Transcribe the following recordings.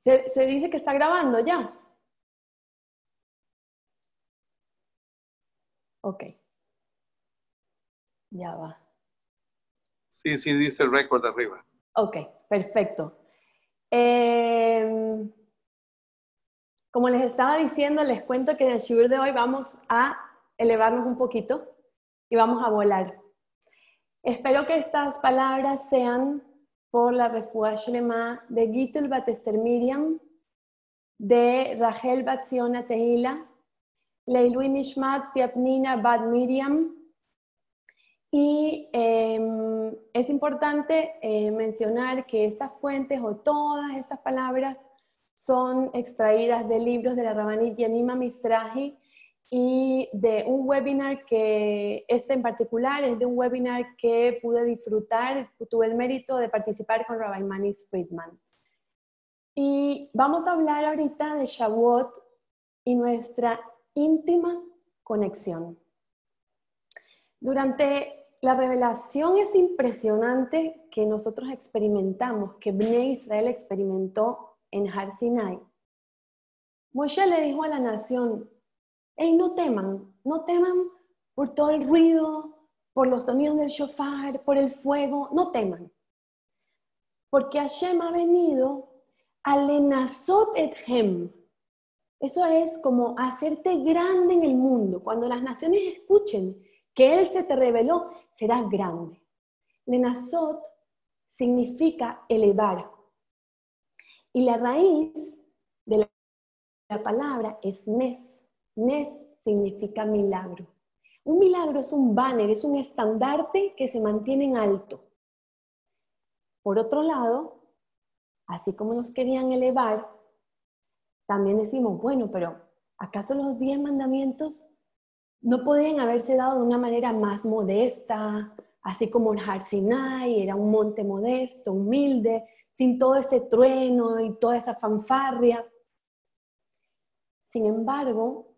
Se, se dice que está grabando ya. Ok. Ya va. Sí, sí, dice el récord arriba. Ok, perfecto. Eh, como les estaba diciendo, les cuento que en el Shibur de hoy vamos a elevarnos un poquito y vamos a volar. Espero que estas palabras sean por la Shlema de Gitul Batester Miriam, de Rachel Batziona Tehila, Leilui Nishmat Tiapnina Bat Miriam. Y em, es importante eh, mencionar que estas fuentes o todas estas palabras son extraídas de libros de la Rabanit Yanima Mistrahi y de un webinar que, este en particular, es de un webinar que pude disfrutar, tuve el mérito de participar con Rabbi Manis Friedman. Y vamos a hablar ahorita de Shavuot y nuestra íntima conexión. Durante la revelación es impresionante que nosotros experimentamos, que Bnei Israel experimentó en Har Sinai. Moshe le dijo a la nación, hey, no teman, no teman por todo el ruido, por los sonidos del shofar, por el fuego, no teman. Porque Hashem ha venido a lenazot ethem. Eso es como hacerte grande en el mundo. Cuando las naciones escuchen que Él se te reveló, serás grande. Lenazot significa elevar. Y la raíz de la palabra es nes, Nes significa milagro. Un milagro es un banner, es un estandarte que se mantiene en alto. Por otro lado, así como nos querían elevar, también decimos, bueno, pero ¿acaso los diez mandamientos no podrían haberse dado de una manera más modesta, así como el Har Sinai era un monte modesto, humilde, sin todo ese trueno y toda esa fanfarria? Sin embargo,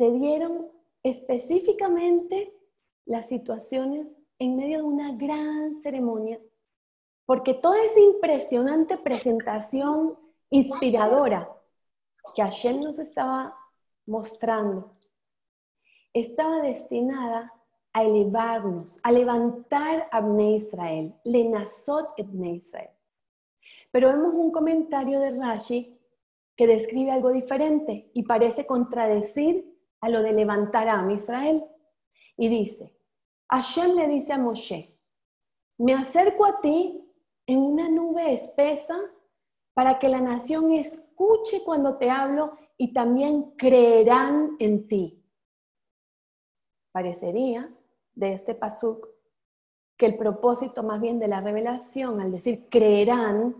se dieron específicamente las situaciones en medio de una gran ceremonia, porque toda esa impresionante presentación inspiradora que Hashem nos estaba mostrando, estaba destinada a elevarnos, a levantar a Bnei Israel, Lenazot et Bnei Israel. Pero vemos un comentario de Rashi que describe algo diferente y parece contradecir a lo de levantar a Israel. Y dice, Hashem le dice a Moshe, me acerco a ti en una nube espesa para que la nación escuche cuando te hablo y también creerán en ti. Parecería de este pasuk que el propósito más bien de la revelación, al decir creerán,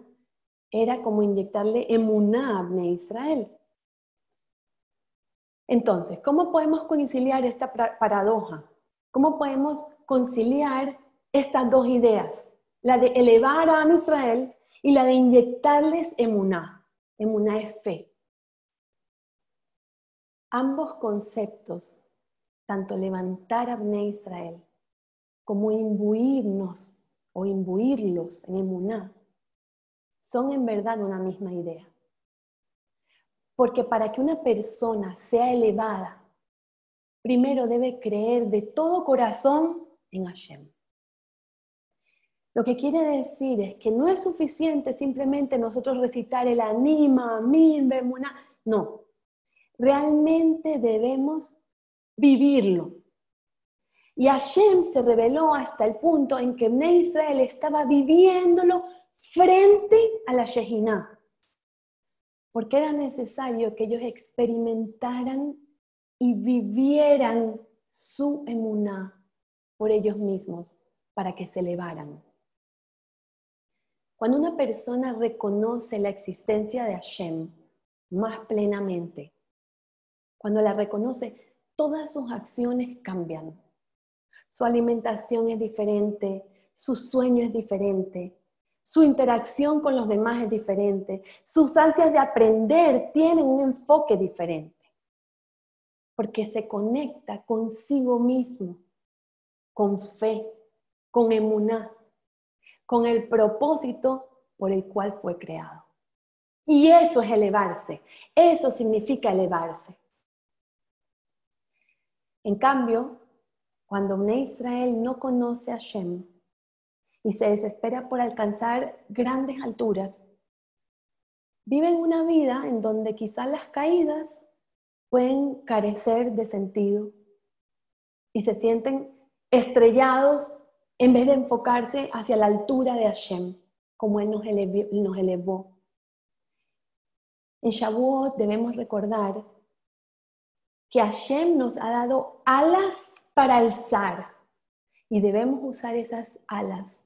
era como inyectarle emuná a Israel. Entonces, ¿cómo podemos conciliar esta paradoja? ¿Cómo podemos conciliar estas dos ideas? La de elevar a Israel y la de inyectarles emuná. Emuná es fe. Ambos conceptos, tanto levantar a Bnei Israel como imbuirnos o imbuirlos en emuná, son en verdad una misma idea. Porque para que una persona sea elevada, primero debe creer de todo corazón en Hashem. Lo que quiere decir es que no es suficiente simplemente nosotros recitar el anima, min, bemuna. No, realmente debemos vivirlo. Y Hashem se reveló hasta el punto en que Israel estaba viviéndolo frente a la Shehinah porque era necesario que ellos experimentaran y vivieran su emuná por ellos mismos para que se elevaran. Cuando una persona reconoce la existencia de Hashem más plenamente, cuando la reconoce, todas sus acciones cambian. Su alimentación es diferente, su sueño es diferente, su interacción con los demás es diferente, sus ansias de aprender tienen un enfoque diferente, porque se conecta consigo mismo, con fe, con emuná, con el propósito por el cual fue creado. Y eso es elevarse. Eso significa elevarse. En cambio, cuando Israel no conoce a Shem y se desespera por alcanzar grandes alturas, viven una vida en donde quizás las caídas pueden carecer de sentido y se sienten estrellados en vez de enfocarse hacia la altura de Hashem, como Él nos elevó. En Shavuot debemos recordar que Hashem nos ha dado alas para alzar y debemos usar esas alas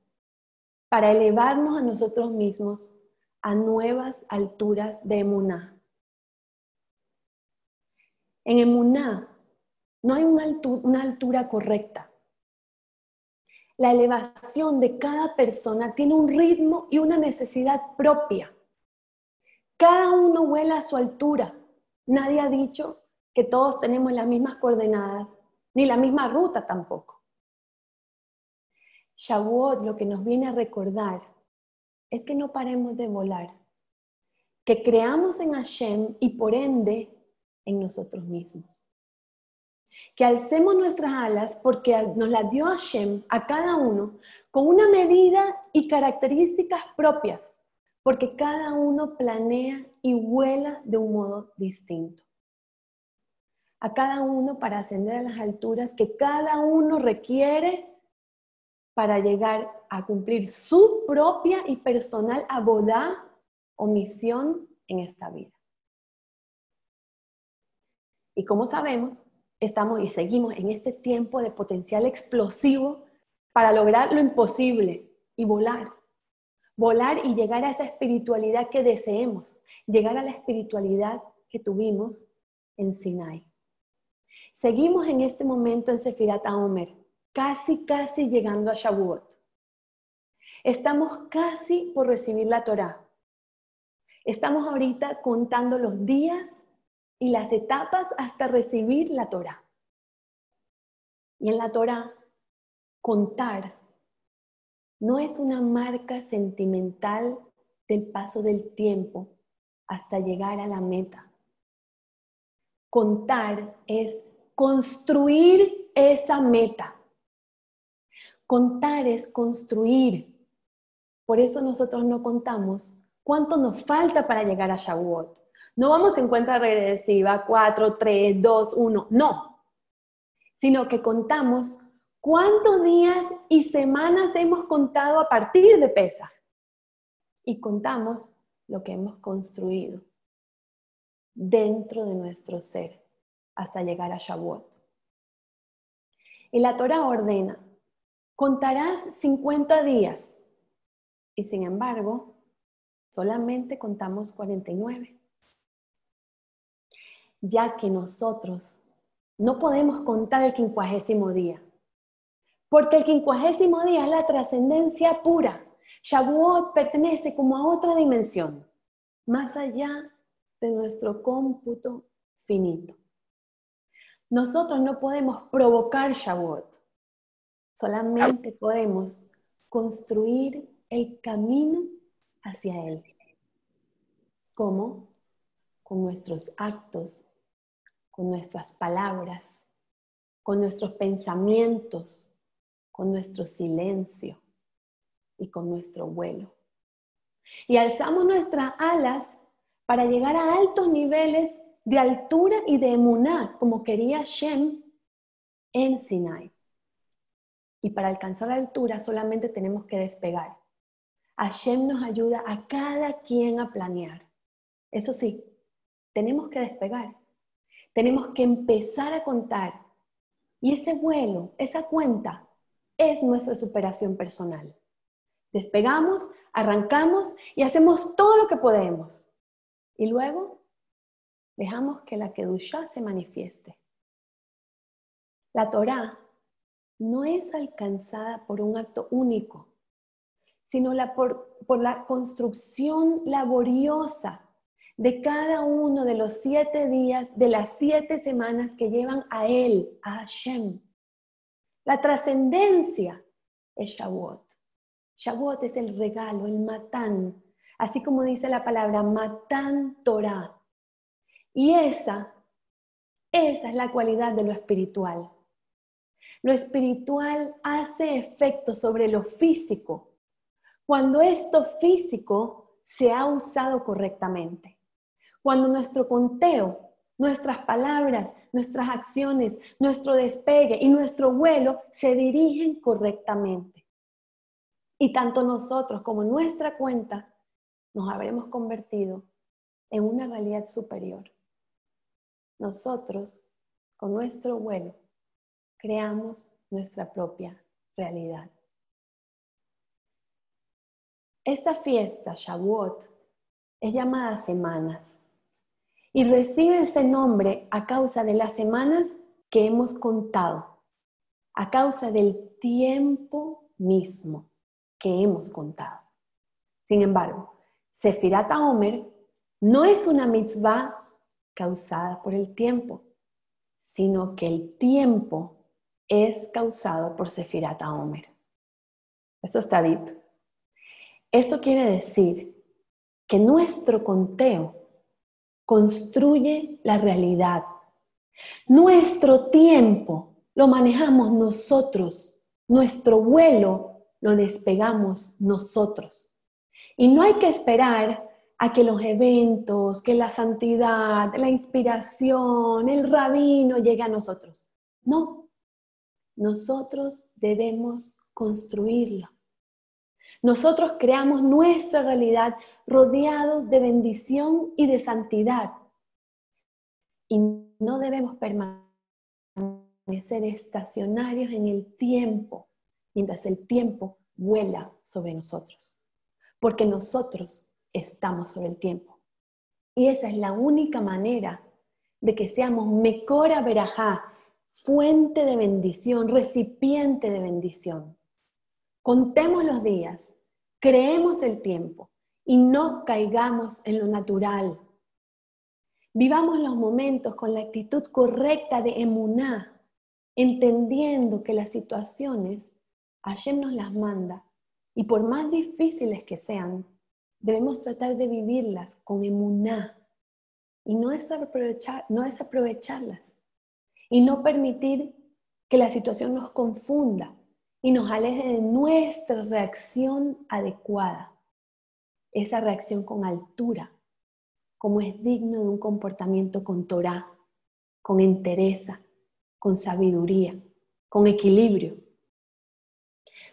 para elevarnos a nosotros mismos a nuevas alturas de emuná. En emuná no hay una altura, una altura correcta. La elevación de cada persona tiene un ritmo y una necesidad propia. Cada uno vuela a su altura. Nadie ha dicho que todos tenemos las mismas coordenadas, ni la misma ruta tampoco. Shavuot lo que nos viene a recordar es que no paremos de volar, que creamos en Hashem y por ende en nosotros mismos. Que alcemos nuestras alas porque nos las dio Hashem a cada uno con una medida y características propias, porque cada uno planea y vuela de un modo distinto a cada uno para ascender a las alturas que cada uno requiere para llegar a cumplir su propia y personal abodá o misión en esta vida. Y como sabemos, estamos y seguimos en este tiempo de potencial explosivo para lograr lo imposible y volar. Volar y llegar a esa espiritualidad que deseemos, llegar a la espiritualidad que tuvimos en Sinai. Seguimos en este momento en Sefirat Omer, casi, casi llegando a Shavuot. Estamos casi por recibir la Torah. Estamos ahorita contando los días y las etapas hasta recibir la Torah. Y en la Torah, contar no es una marca sentimental del paso del tiempo hasta llegar a la meta. Contar es construir esa meta. Contar es construir. Por eso nosotros no contamos cuánto nos falta para llegar a Shavuot. No vamos en cuenta regresiva 4, 3, 2, 1, no. Sino que contamos cuántos días y semanas hemos contado a partir de Pesa. Y contamos lo que hemos construido dentro de nuestro ser hasta llegar a Shavuot. Y la Torah ordena, contarás 50 días. Y sin embargo, solamente contamos 49. Ya que nosotros no podemos contar el quincuagésimo día. Porque el quincuagésimo día es la trascendencia pura. Shavuot pertenece como a otra dimensión, más allá de nuestro cómputo finito. Nosotros no podemos provocar Shavuot, solamente podemos construir el camino hacia él. ¿Cómo? Con nuestros actos, con nuestras palabras, con nuestros pensamientos, con nuestro silencio y con nuestro vuelo. Y alzamos nuestras alas para llegar a altos niveles de altura y de emuná, como quería Shem en Sinai. Y para alcanzar la altura solamente tenemos que despegar. Hashem nos ayuda a cada quien a planear. Eso sí, tenemos que despegar. Tenemos que empezar a contar. Y ese vuelo, esa cuenta, es nuestra superación personal. Despegamos, arrancamos y hacemos todo lo que podemos. Y luego Dejamos que la Kedushá se manifieste. La Torá no es alcanzada por un acto único, sino por, por la construcción laboriosa de cada uno de los siete días, de las siete semanas que llevan a Él, a Hashem. La trascendencia es Shavuot. Shavuot es el regalo, el matán, así como dice la palabra Matan Torah. Y esa, esa es la cualidad de lo espiritual. Lo espiritual hace efecto sobre lo físico cuando esto físico se ha usado correctamente. Cuando nuestro conteo, nuestras palabras, nuestras acciones, nuestro despegue y nuestro vuelo se dirigen correctamente. Y tanto nosotros como nuestra cuenta nos habremos convertido en una realidad superior. Nosotros, con nuestro vuelo, creamos nuestra propia realidad. Esta fiesta, Shavuot, es llamada semanas y recibe ese nombre a causa de las semanas que hemos contado, a causa del tiempo mismo que hemos contado. Sin embargo, Sefirat Omer no es una mitzvah causada por el tiempo, sino que el tiempo es causado por Sefirat Omer. Esto está deep. Esto quiere decir que nuestro conteo construye la realidad. Nuestro tiempo lo manejamos nosotros. Nuestro vuelo lo despegamos nosotros. Y no hay que esperar a que los eventos, que la santidad, la inspiración, el rabino llegue a nosotros. No, nosotros debemos construirlo. Nosotros creamos nuestra realidad rodeados de bendición y de santidad. Y no debemos permanecer estacionarios en el tiempo, mientras el tiempo vuela sobre nosotros. Porque nosotros estamos sobre el tiempo. Y esa es la única manera de que seamos Mecora Berajá, fuente de bendición, recipiente de bendición. Contemos los días, creemos el tiempo y no caigamos en lo natural. Vivamos los momentos con la actitud correcta de emuná, entendiendo que las situaciones Hashem nos las manda y por más difíciles que sean, debemos tratar de vivirlas con emuná y no desaprovechar, no desaprovecharlas y no permitir que la situación nos confunda y nos aleje de nuestra reacción adecuada, esa reacción con altura, como es digno de un comportamiento con Torah, con entereza, con sabiduría, con equilibrio.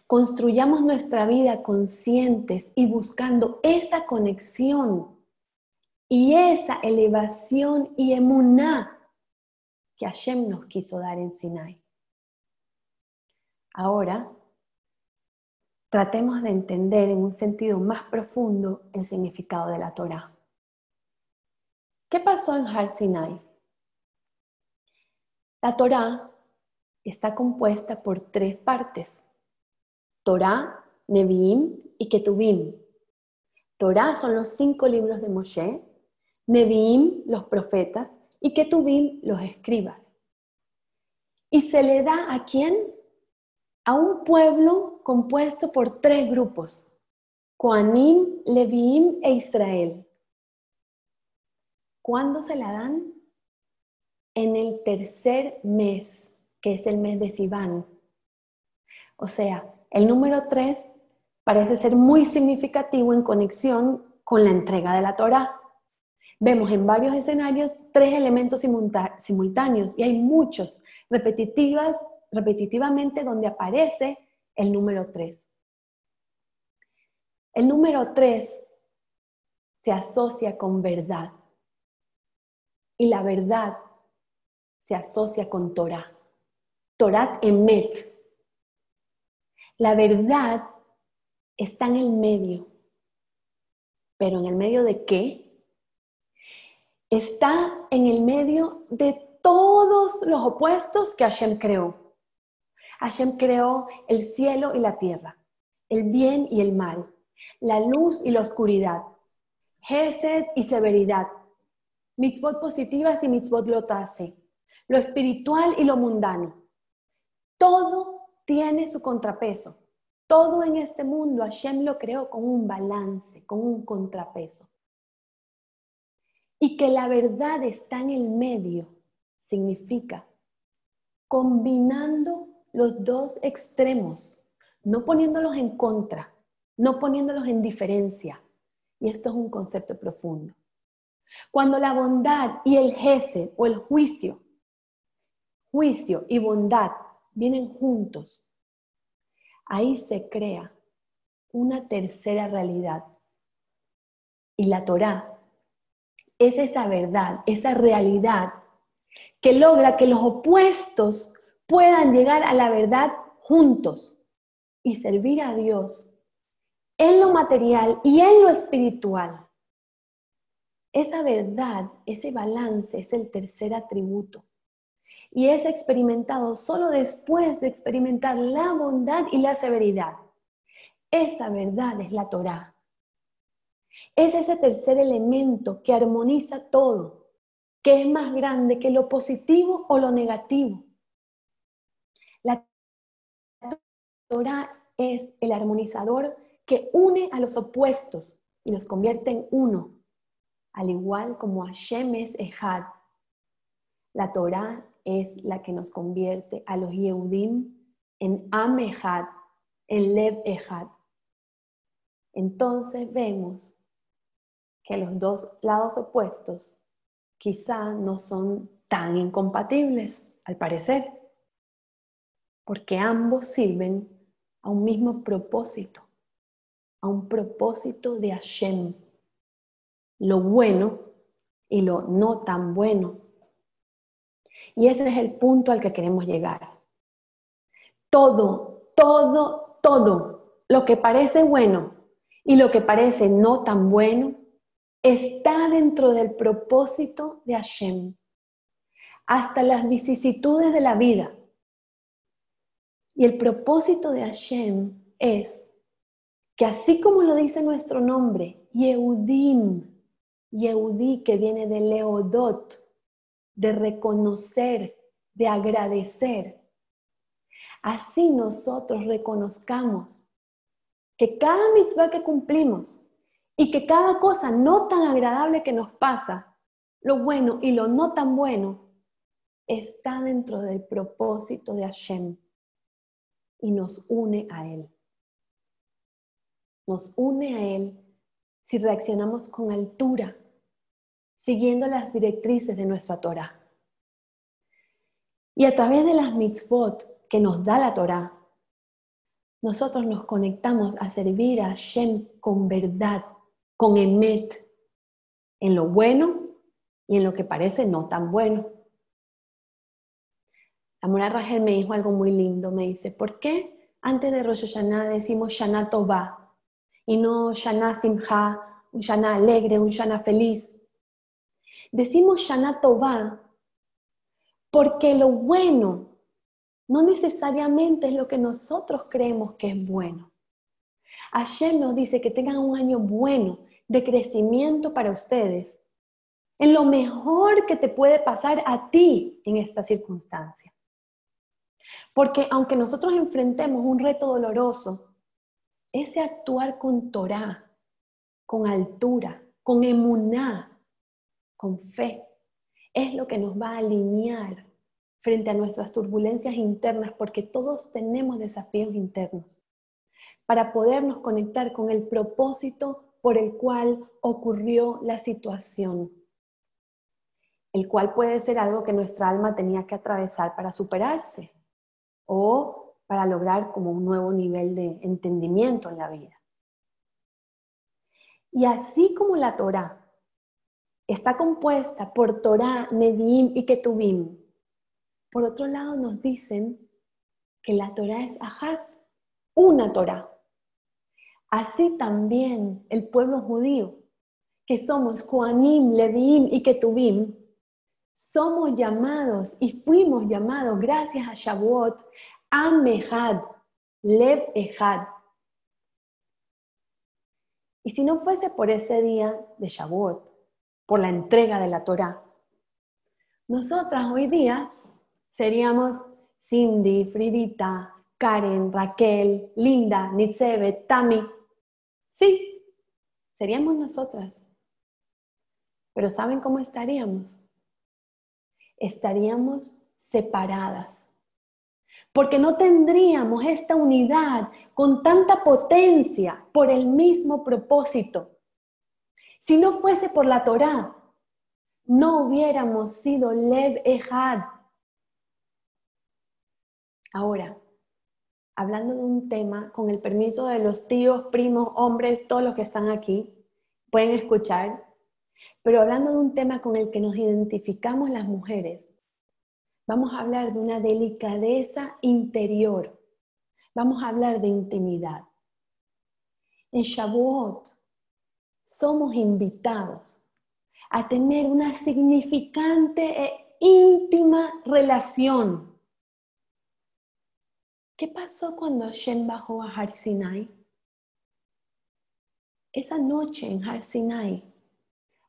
Construyamos nuestra vida conscientes y buscando esa conexión y esa elevación y emuná que Hashem nos quiso dar en Sinai. Ahora, tratemos de entender en un sentido más profundo el significado de la Torah. ¿Qué pasó en Har Sinai? La Torah está compuesta por tres partes: Torah, Nevi'im y Ketubim. Torah son los cinco libros de Moshe, Nevi'im los profetas y Ketubim los escribas. ¿Y se le da a quién? a un pueblo compuesto por tres grupos, Coanim, Leviim e Israel. ¿Cuándo se la dan? En el tercer mes, que es el mes de Sivan. O sea, el número tres parece ser muy significativo en conexión con la entrega de la Torah. Vemos en varios escenarios tres elementos simultáneos y hay muchos, repetitivas repetitivamente donde aparece el número 3. El número 3 se asocia con verdad y la verdad se asocia con Torah. Torat Emet. La verdad está en el medio. ¿Pero en el medio de qué? Está en el medio de todos los opuestos que Hashem creó. Hashem creó el cielo y la tierra, el bien y el mal, la luz y la oscuridad, Gesed y severidad, mitzvot positivas y mitzvot lotase, lo espiritual y lo mundano. Todo tiene su contrapeso, Todo en este mundo Hashem lo creó con un balance, con un contrapeso. Y que la verdad está en el medio significa combinando los dos extremos, no poniéndolos en contra, no poniéndolos en diferencia. Y esto es un concepto profundo. Cuando la bondad y el jefe o el juicio, juicio y bondad vienen juntos, ahí se crea una tercera realidad. Y la Torah es esa verdad, esa realidad que logra que los opuestos puedan llegar a la verdad juntos y servir a Dios en lo material y en lo espiritual. Esa verdad, ese balance es el tercer atributo y es experimentado solo después de experimentar la bondad y la severidad. Esa verdad es la Torah. Es ese tercer elemento que armoniza todo, que es más grande que lo positivo o lo negativo. La Torah es el armonizador que une a los opuestos y los convierte en uno, al igual como Hashem es Ejad. La Torah es la que nos convierte a los Yehudim en Am Ejad, en Lev Ejad. Entonces vemos que los dos lados opuestos quizá no son tan incompatibles, al parecer, porque ambos sirven a un mismo propósito, a un propósito de Hashem, lo bueno y lo no tan bueno. Y ese es el punto al que queremos llegar. Todo, todo, todo lo que parece bueno y lo que parece no tan bueno está dentro del propósito de Hashem, hasta las vicisitudes de la vida. Y el propósito de Hashem es que así como lo dice nuestro nombre, Yehudim, Yehudí que viene de Leodot, de reconocer, de agradecer, así nosotros reconozcamos que cada mitzvah que cumplimos y que cada cosa no tan agradable que nos pasa, lo bueno y lo no tan bueno, está dentro del propósito de Hashem y nos une a Él. Nos une a Él si reaccionamos con altura, siguiendo las directrices de nuestra Torah. Y a través de las mitzvot que nos da la Torah, nosotros nos conectamos a servir a Hashem con verdad, con Emet, en lo bueno y en lo que parece no tan bueno. La Mora Rachel me dijo algo muy lindo, me dice, ¿por qué antes de Rosh Hashanah decimos Shana Tova y no Shana Simha, un Shana alegre, un Shana feliz? Decimos Shana Tova porque lo bueno no necesariamente es lo que nosotros creemos que es bueno. Hashem nos dice que tengan un año bueno, de crecimiento para ustedes, en lo mejor que te puede pasar a ti en esta circunstancia. Porque aunque nosotros enfrentemos un reto doloroso, ese actuar con Torah, con altura, con emuná, con fe, es lo que nos va a alinear frente a nuestras turbulencias internas, porque todos tenemos desafíos internos, para podernos conectar con el propósito por el cual ocurrió la situación, el cual puede ser algo que nuestra alma tenía que atravesar para superarse o para lograr como un nuevo nivel de entendimiento en la vida. Y así como la Torah está compuesta por Torah, Nevi'im y Ketubim, por otro lado nos dicen que la Torah es Ahad, una Torah. Así también el pueblo judío, que somos Juanim, Leviim y Ketubim, somos llamados y fuimos llamados gracias a Shavuot, Amehad, Lev Ehad. Y si no fuese por ese día de Shavuot, por la entrega de la Torah, nosotras hoy día seríamos Cindy, Fridita, Karen, Raquel, Linda, Nitzebe, Tami. Sí, seríamos nosotras. Pero ¿saben cómo estaríamos? Estaríamos separadas. Porque no tendríamos esta unidad con tanta potencia por el mismo propósito. Si no fuese por la Torá, no hubiéramos sido Lev Ehad. Ahora, hablando de un tema, con el permiso de los tíos, primos, hombres, todos los que están aquí, pueden escuchar, pero hablando de un tema con el que nos identificamos las mujeres, vamos a hablar de una delicadeza interior, vamos a hablar de intimidad. En Shavuot somos invitados a tener una significante e íntima relación. ¿Qué pasó cuando Hashem bajó a Har Sinai? Esa noche en Har Sinai,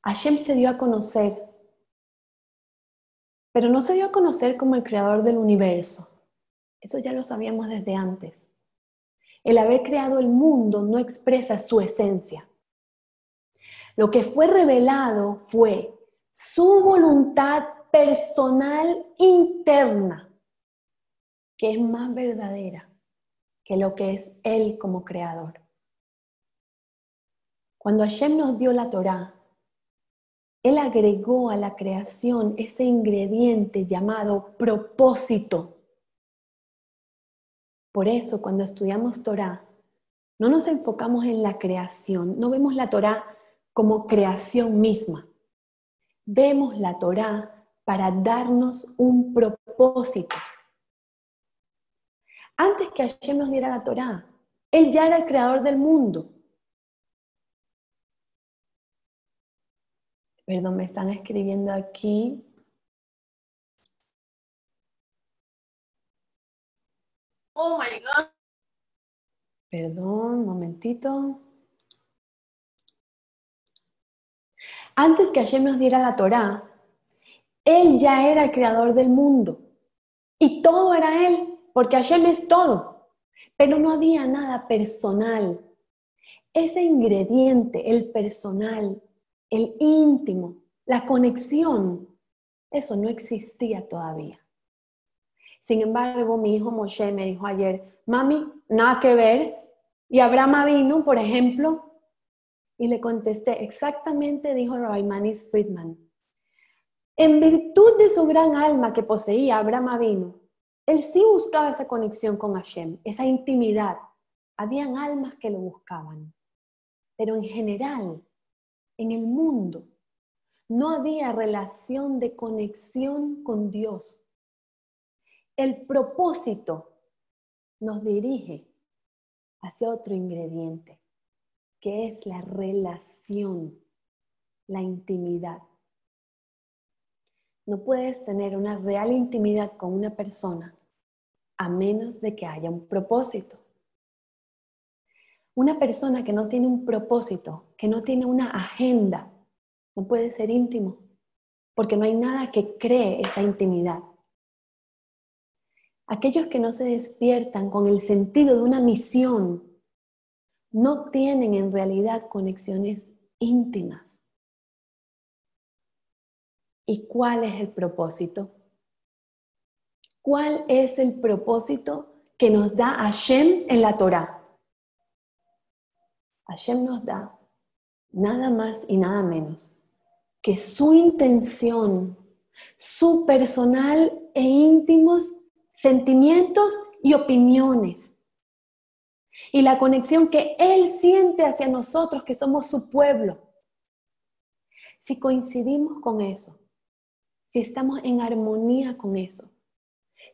Hashem se dio a conocer, pero no se dio a conocer como el creador del universo. Eso ya lo sabíamos desde antes. El haber creado el mundo no expresa su esencia. Lo que fue revelado fue su voluntad personal interna, que es más verdadera que lo que es Él como creador. Cuando Hashem nos dio la Torá, Él agregó a la creación ese ingrediente llamado propósito. Por eso, cuando estudiamos Torá, no nos enfocamos en la creación, no vemos la Torá como creación misma. Vemos la Torá para darnos un propósito. Antes que Hashem nos diera la Torá, Él ya era el creador del mundo. Perdón, me están escribiendo aquí. Oh my God. Perdón, un momentito. Antes que Hashem nos diera la Torá, Él ya era el creador del mundo. Y todo era Él, porque Hashem es todo. Pero no había nada personal. Ese ingrediente, el personal, el íntimo, la conexión, eso no existía todavía. Sin embargo, mi hijo Moshe me dijo ayer, mami, nada que ver. Y Abraham vino, por ejemplo, y le contesté, exactamente dijo Manis Friedman. En virtud de su gran alma que poseía Abraham vino, él sí buscaba esa conexión con Hashem, esa intimidad. Habían almas que lo buscaban, pero en general, en el mundo, no había relación de conexión con Dios. El propósito nos dirige hacia otro ingrediente, que es la relación, la intimidad. No puedes tener una real intimidad con una persona a menos de que haya un propósito. Una persona que no tiene un propósito, que no tiene una agenda, no puede ser íntimo, porque no hay nada que cree esa intimidad. Aquellos que no se despiertan con el sentido de una misión, no tienen en realidad conexiones íntimas. ¿Y cuál es el propósito? ¿Cuál es el propósito que nos da Hashem en la Torah? Hashem nos da nada más y nada menos que su intención, su personal e íntimos sentimientos y opiniones y la conexión que Él siente hacia nosotros, que somos su pueblo. Si coincidimos con eso, si estamos en armonía con eso,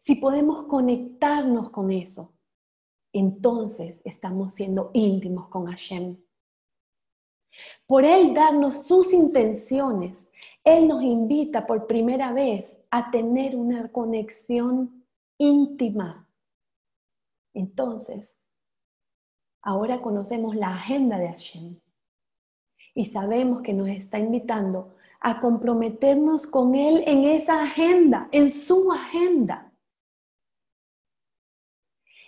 si podemos conectarnos con eso, entonces estamos siendo íntimos con Hashem. Por Él darnos sus intenciones, Él nos invita por primera vez a tener una conexión íntima. Entonces, Ahora conocemos la agenda de Hashem y sabemos que nos está invitando a comprometernos con Él en esa agenda, en su agenda.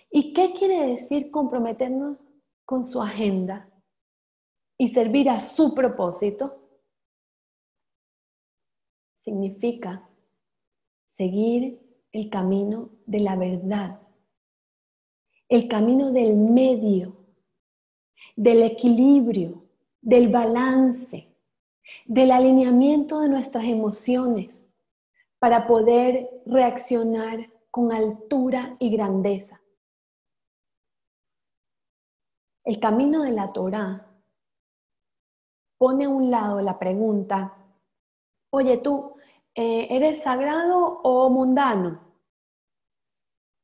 ¿Y qué quiere decir comprometernos con su agenda y servir a su propósito? Significa seguir el camino de la verdad, el camino del medio, del equilibrio, del balance, del alineamiento de nuestras emociones para poder reaccionar con altura y grandeza. El camino de la Torah pone a un lado la pregunta, oye tú, eh, ¿eres sagrado o mundano?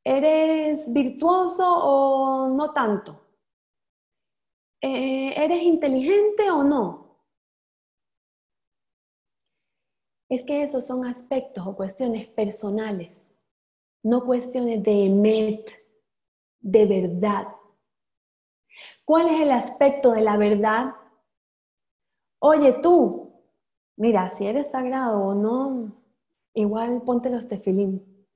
¿Eres virtuoso o no tanto? Eh, ¿Eres inteligente o no? Es que esos son aspectos o cuestiones personales, no cuestiones de emet, de verdad. ¿Cuál es el aspecto de la verdad? Oye tú, Mira, si eres sagrado o no, igual ponte los tefilín.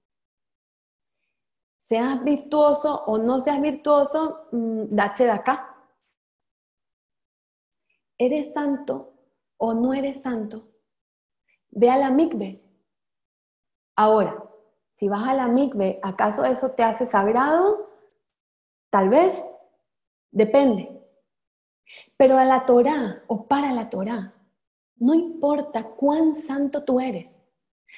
Seas virtuoso o no seas virtuoso, mm, date de acá. ¿Eres santo o no eres santo? Ve a la mikve. Ahora, si vas a la mikve, ¿acaso eso te hace sagrado? Tal vez, depende. Pero a la Torah o para la Torah, no importa cuán santo tú eres.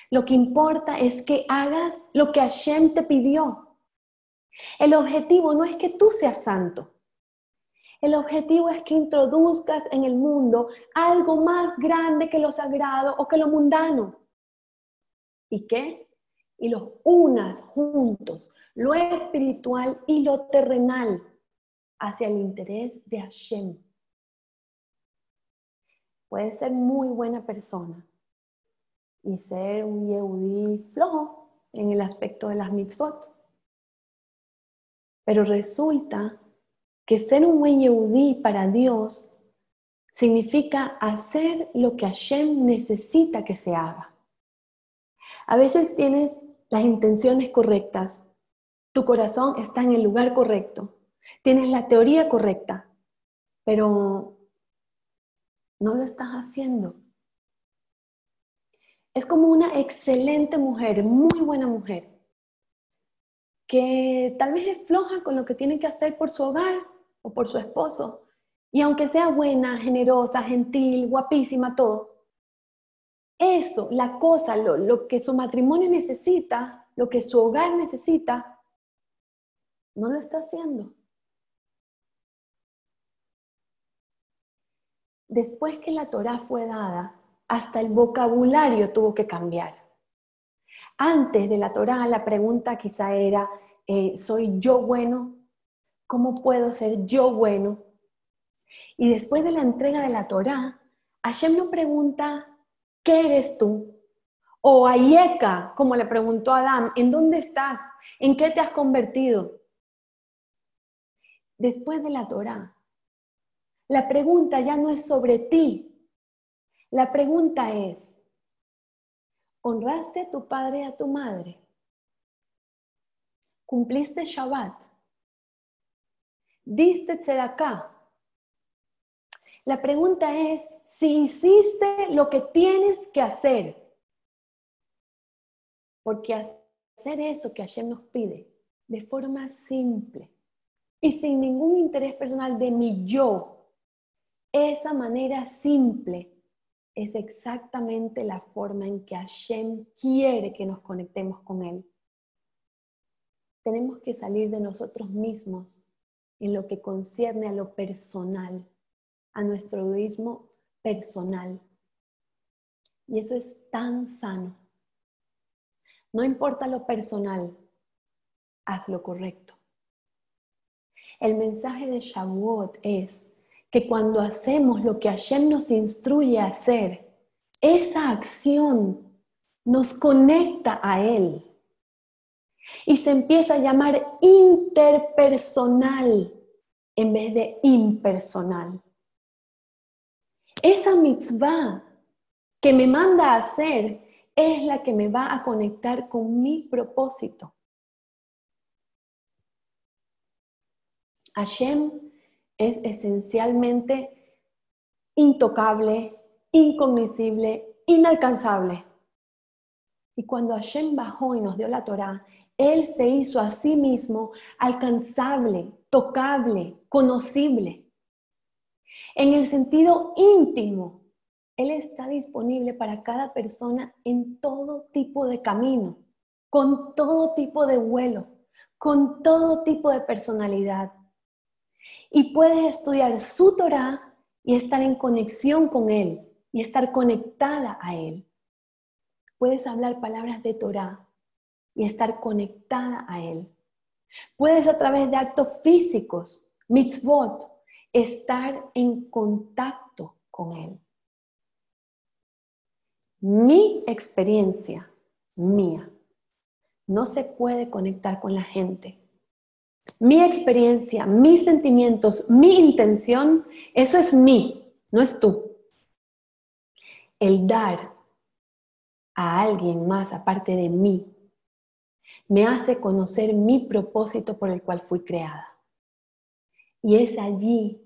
Lo que importa es que hagas lo que Hashem te pidió. El objetivo no es que tú seas santo. El objetivo es que introduzcas en el mundo algo más grande que lo sagrado o que lo mundano. ¿Y qué? Y los unas juntos, lo espiritual y lo terrenal, hacia el interés de Hashem. Puede ser muy buena persona y ser un yehudí flojo en el aspecto de las mitzvot. Pero resulta que ser un buen yehudí para Dios significa hacer lo que Hashem necesita que se haga. A veces tienes las intenciones correctas, tu corazón está en el lugar correcto, tienes la teoría correcta, pero no lo estás haciendo. Es como una excelente mujer, muy buena mujer, que tal vez es floja con lo que tiene que hacer por su hogar o por su esposo. Y aunque sea buena, generosa, gentil, guapísima, todo, eso, la cosa, lo, lo que su matrimonio necesita, lo que su hogar necesita, no lo está haciendo. después que la Torah fue dada, hasta el vocabulario tuvo que cambiar. Antes de la Torah, la pregunta quizá era, eh, ¿soy yo bueno? ¿Cómo puedo ser yo bueno? Y después de la entrega de la Torah, Hashem no pregunta, ¿qué eres tú? O Ayeka, como le preguntó a Adán, ¿en dónde estás? ¿En qué te has convertido? Después de la Torah, la pregunta ya no es sobre ti. La pregunta es, ¿honraste a tu padre y a tu madre? ¿Cumpliste Shabbat? ¿Diste tzedakah? La pregunta es si hiciste lo que tienes que hacer. Porque hacer eso que Hashem nos pide de forma simple y sin ningún interés personal de mi yo, esa manera simple es exactamente la forma en que Hashem quiere que nos conectemos con Él. Tenemos que salir de nosotros mismos en lo que concierne a lo personal, a nuestro egoísmo personal. Y eso es tan sano. No importa lo personal, haz lo correcto. El mensaje de Shavuot es que cuando hacemos lo que Hashem nos instruye a hacer, esa acción nos conecta a Él. Y se empieza a llamar interpersonal en vez de impersonal. Esa mitzvah que me manda a hacer es la que me va a conectar con mi propósito. Hashem es esencialmente intocable, incognoscible, inalcanzable. Y cuando Hashem bajó y nos dio la Torah, Él se hizo a sí mismo alcanzable, tocable, conocible. En el sentido íntimo, Él está disponible para cada persona en todo tipo de camino, con todo tipo de vuelo, con todo tipo de personalidad. Y puedes estudiar su Torah y estar en conexión con Él y estar conectada a Él puedes hablar palabras de Torah y estar conectada a Él. Puedes a través de actos físicos, mitzvot, estar en contacto con Él. Mi experiencia, mía, no se puede conectar con la gente. Mi experiencia, mis sentimientos, mi intención, eso es mí, no es tú. El dar a alguien más aparte de mí, me hace conocer mi propósito por el cual fui creada. Y es allí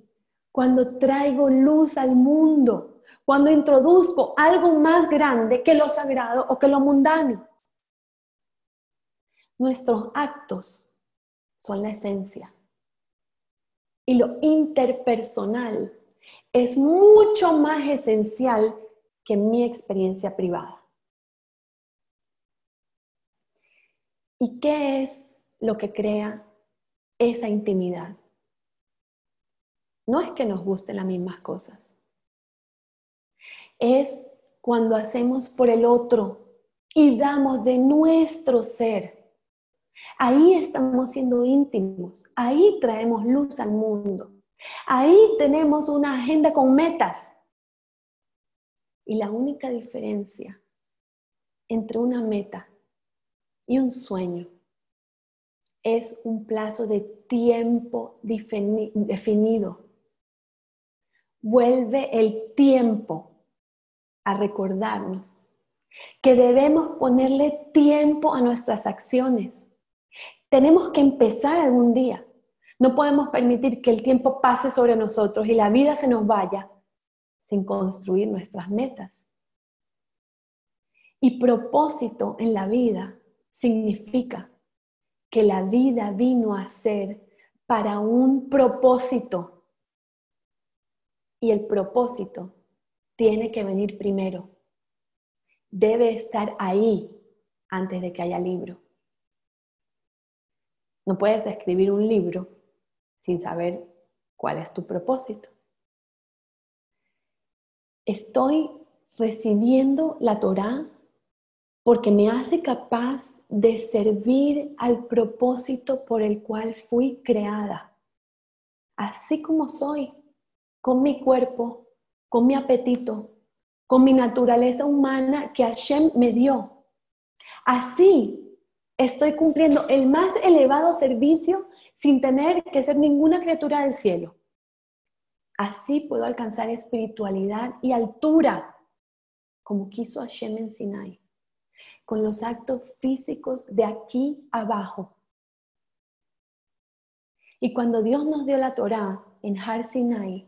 cuando traigo luz al mundo, cuando introduzco algo más grande que lo sagrado o que lo mundano. Nuestros actos son la esencia. Y lo interpersonal es mucho más esencial que mi experiencia privada. ¿Y qué es lo que crea esa intimidad? No es que nos gusten las mismas cosas. Es cuando hacemos por el otro y damos de nuestro ser. Ahí estamos siendo íntimos, ahí traemos luz al mundo, ahí tenemos una agenda con metas. Y la única diferencia entre una meta y un sueño es un plazo de tiempo definido. Vuelve el tiempo a recordarnos que debemos ponerle tiempo a nuestras acciones. Tenemos que empezar algún día. No podemos permitir que el tiempo pase sobre nosotros y la vida se nos vaya sin construir nuestras metas. Y propósito en la vida significa que la vida vino a ser para un propósito. Y el propósito tiene que venir primero. Debe estar ahí antes de que haya libro. No puedes escribir un libro sin saber cuál es tu propósito. Estoy recibiendo la Torah porque me hace capaz de servir al propósito por el cual fui creada. Así como soy, con mi cuerpo, con mi apetito, con mi naturaleza humana que Hashem me dio. Así estoy cumpliendo el más elevado servicio sin tener que ser ninguna criatura del cielo. Así puedo alcanzar espiritualidad y altura, como quiso Hashem en Sinai con los actos físicos de aquí abajo. Y cuando Dios nos dio la Torá en Har Sinai,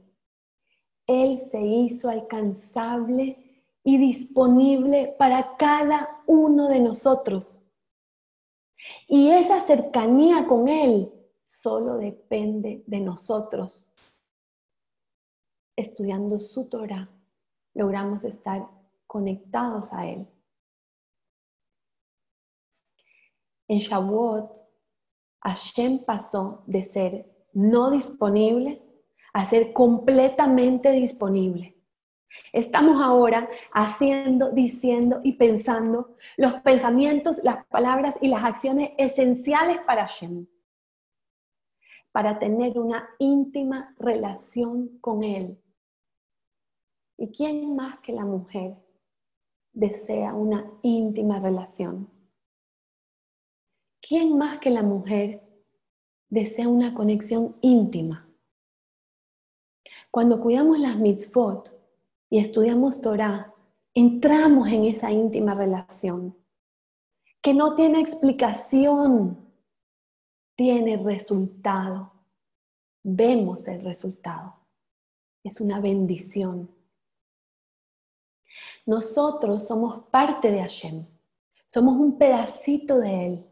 Él se hizo alcanzable y disponible para cada uno de nosotros. Y esa cercanía con Él solo depende de nosotros. Estudiando su Torah, logramos estar conectados a Él. En Shavuot, Hashem pasó de ser no disponible a ser completamente disponible. Estamos ahora haciendo, diciendo y pensando los pensamientos, las palabras y las acciones esenciales para Hashem, para tener una íntima relación con Él. ¿Y quién más que la mujer desea una íntima relación? ¿Quién más que la mujer desea una conexión íntima? Cuando cuidamos las mitzvot y estudiamos Torah, entramos en esa íntima relación que no tiene explicación, tiene resultado. vemos el resultado. Es una bendición. Nosotros somos parte de Hashem. Somos un pedacito de Él.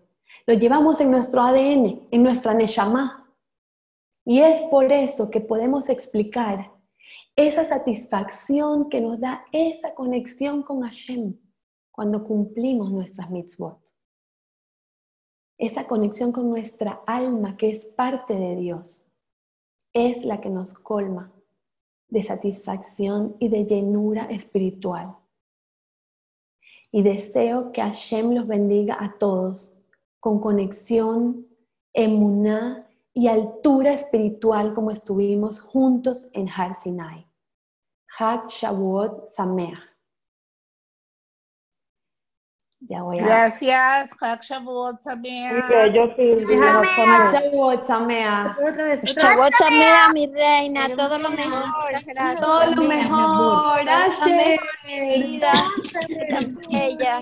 Lo llevamos en nuestro ADN, en nuestra Neshama. Y es por eso que podemos explicar esa satisfacción que nos da esa conexión con Hashem cuando cumplimos nuestras mitzvot. Esa conexión con nuestra alma que es parte de Dios es la que nos colma de satisfacción y de llenura espiritual. Y deseo que Hashem los bendiga a todos con conexión, emuná y altura espiritual como estuvimos juntos en Har Sinai. Hag Shavuot Sameach. Ya voy a... Gracias, Hag Shavuot Sameach. Hag Shavuot Sameach. Shavuot Sameach, mi reina, todo lo mejor. Gracias. Todo lo mejor. Bella.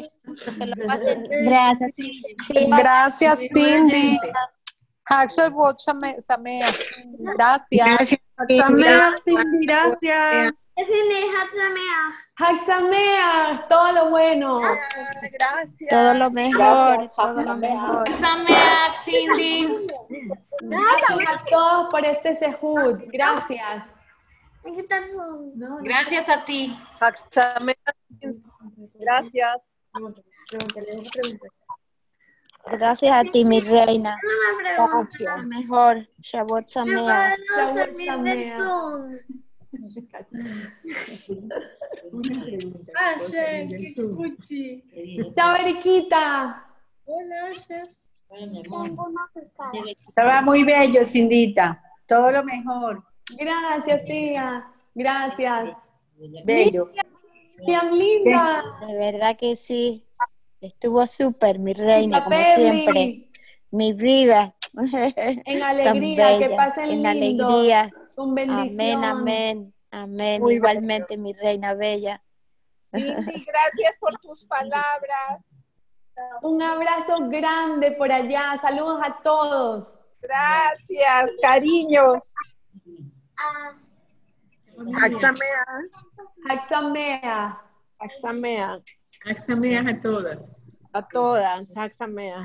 Que lo pasen. Gracias, Cindy. Gracias, Cindy. Gracias. Sameach, Cindy, gracias. Hag Sameach. Todo lo bueno. Gracias. Todo lo mejor, todo lo mejor. Cindy. Gracias a todos por este sehud. Gracias. Gracias a ti. Gracias. Gracias a ti, mi reina. Gracias. Mejor. Qué cuchi. Chao, Eriquita. Hola. Estaba muy bello, Cindita. Todo lo mejor. Gracias, tía. Gracias. Bello. Tía linda. De verdad que sí. Estuvo súper, mi reina, como Perry. siempre. Mi vida. En alegría, que pasen En lindo. alegría. Con bendición. Amén, amén. Amén. Muy Igualmente, mi reina bella. Cindy, gracias por tus palabras. Un abrazo grande por allá. Saludos a todos. Gracias, cariños. Axamea. Haxamea. Axamea. Axamea a todas. A todas. Axamea.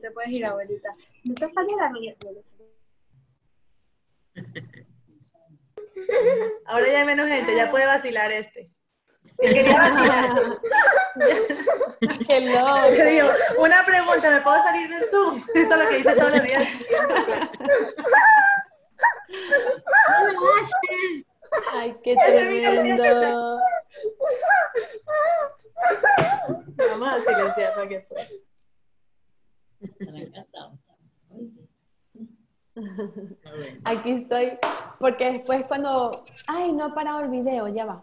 Te puedes ir, abuelita. No te sale la mía. Ahora ya hay menos gente, ya puede vacilar este. Qué loco. una pregunta, ¿me puedo salir del Zoom? Eso es lo que dice todos los días. Ay, qué tremendo. Vamos a silenciar para que pueda. Aquí estoy. Porque después cuando... Ay, no ha parado el video. Ya va.